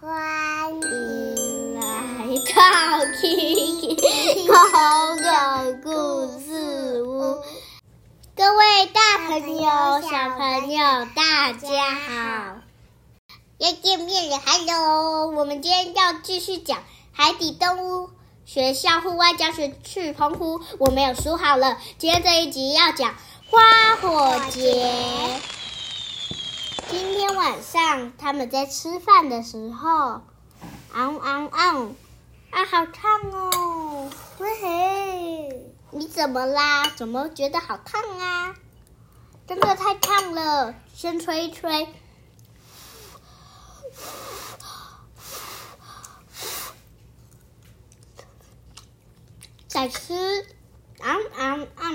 欢迎来到 Kiki 口口故事屋，各位大朋友、小朋友，大家好！又见面了，Hello！我们今天要继续讲海底动物学校户外教学去澎湖，我没有书好了。今天这一集要讲花火节。今天晚上他们在吃饭的时候，昂昂昂，啊，好烫哦！喂嘿，你怎么啦？怎么觉得好烫啊？真的太烫了，先吹一吹。再吃，昂昂昂，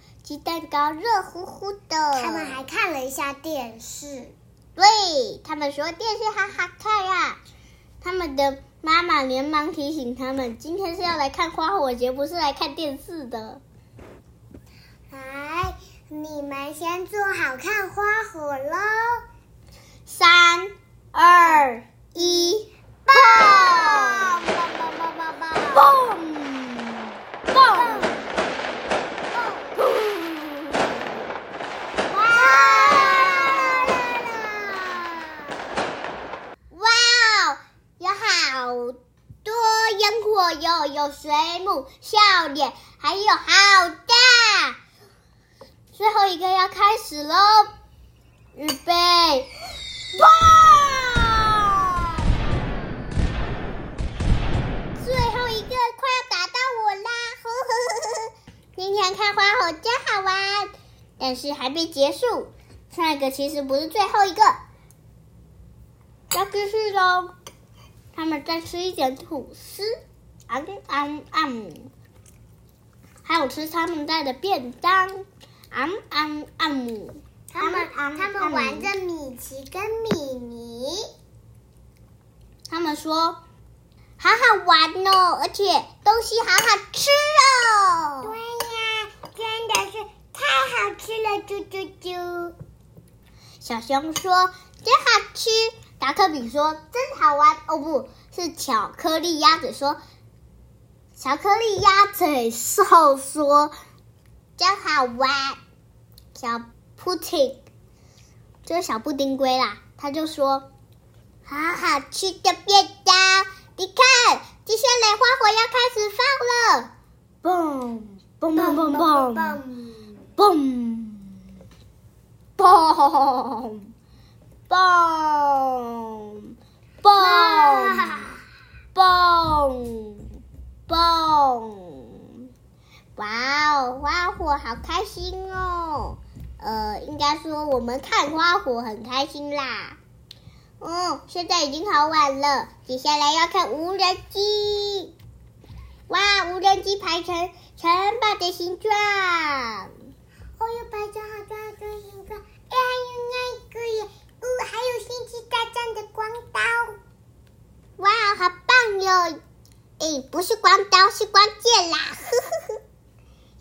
鸡蛋糕热乎乎的。他们还看了一下电视。对他们说电视好好看呀、他们的妈妈连忙提醒他们，今天是要来看花火节，不是来看电视的。来，你们先做好看花火喽！三二一，棒爆！棒棒棒棒棒！嘣嘣哇啦哇哦，有多烟火哟，有水母、笑脸，还有好大。最后一个要开始喽，预备，哇！最后一个快要打到我啦！呵呵呵呵今天看花火真好玩，但是还没结束，下一个其实不是最后一个。要继续喽。他们在吃一点吐司，啊啊啊！还有吃他们带的便当，啊啊啊！他们啊他们玩着米奇跟米妮，他们说好好玩哦，而且东西好好吃哦。对呀，真的是太好吃了，啾啾啾！小熊说真好吃，达克比说真好玩。哦，不是巧克力鸭嘴说，巧克力鸭嘴兽说真好玩。小布丁就是小布丁龟啦，他就说好好吃的便当。你看，接下来花火要开始放了，嘣嘣嘣嘣嘣。嘣！嘣嘣嘣嘣嘣嘣！哇哦，花火好开心哦！呃，应该说我们看花火很开心啦。嗯，现在已经好晚了，接下来要看无人机。哇，无人机排成城堡的形状。哦哟，排成好多好多形状，哎，还有那个耶，哦，还有星的光刀。哇，好棒哟！哎，不是光刀，是光剑啦！呵呵呵。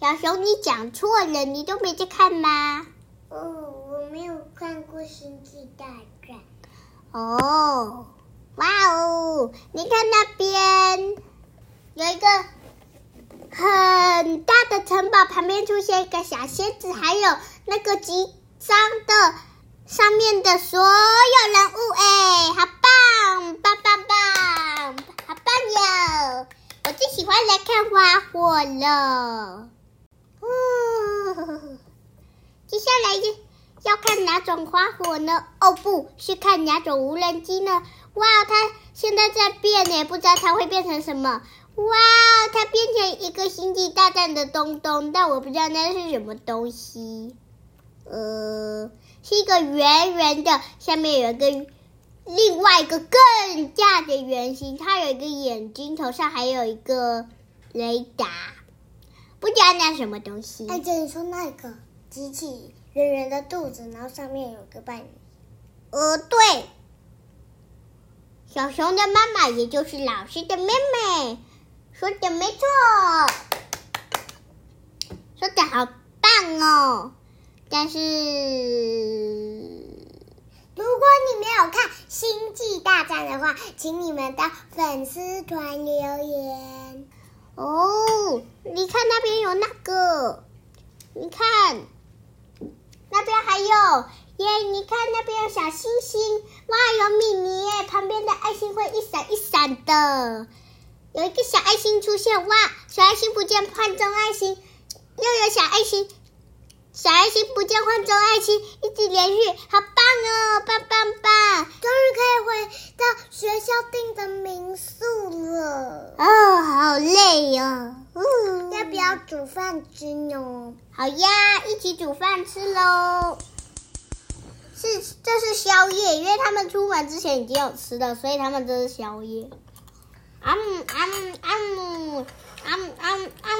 小熊，你讲错了，你都没在看吗？哦，我没有看过星际大战。哦，哇哦！你看那边有一个很大的城堡，旁边出现一个小仙子，还有那个集章的上面的所有人物，哎，好棒，棒棒棒，好棒哟！我最喜欢来看花火了。哦，接下来要要看哪种花火呢？哦，不是看哪种无人机呢？哇，它现在在变呢，不知道它会变成什么。哇，它变成一个星际大战的东东，但我不知道那是什么东西。呃，是一个圆圆的，下面有一个另外一个更大的圆形，它有一个眼睛，头上还有一个雷达，不知道那什么东西。哎，姐，你说那个机器圆圆的肚子，然后上面有个半圆。呃，对，小熊的妈妈也就是老师的妹妹，说的没错，说的好棒哦。但是，如果你没有看《星际大战》的话，请你们到粉丝团留言。哦，你看那边有那个，你看那边还有耶！你看那边有小星星，哇，有米妮耶！旁边的爱心会一闪一闪的，有一个小爱心出现，哇，小爱心不见，换中爱心，又有小爱心。小爱心不见，换中爱心，一直连续，好棒哦，棒棒棒！终于可以回到学校订的民宿了。哦，好累哦。嗯，要不要煮饭吃呢？好呀，一起煮饭吃喽。是，这是宵夜，因为他们出门之前已经有吃的，所以他们这是宵夜。啊姆啊姆啊姆啊姆啊姆啊姆，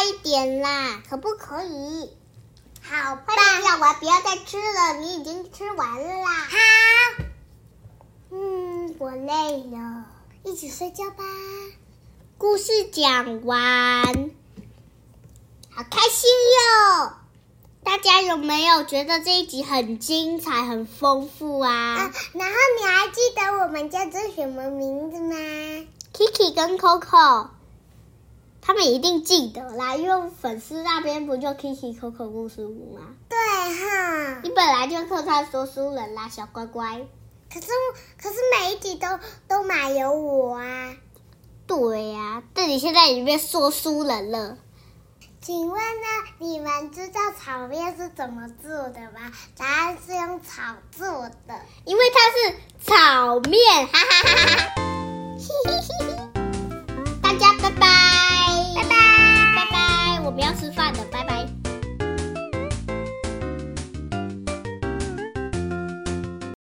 快一点啦，可不可以？好，快点咬完，不要再吃了，你已经吃完了啦。好。嗯，我累了，一起睡觉吧。故事讲完，好开心哟。大家有没有觉得这一集很精彩、很丰富啊？啊，然后你还记得我们叫做什么名字吗？Kiki 跟 Coco，他们一定记得啦，因为粉丝那边不就 Kiki、Coco 故事屋吗？对哈，你本来就客串说书人啦，小乖乖。可是可是每一集都都买有我啊。对呀，但你现在已经变说书人了。请问呢？你们知道炒面是怎么做的吗？答案是用炒做的，因为它是炒面，哈哈哈哈！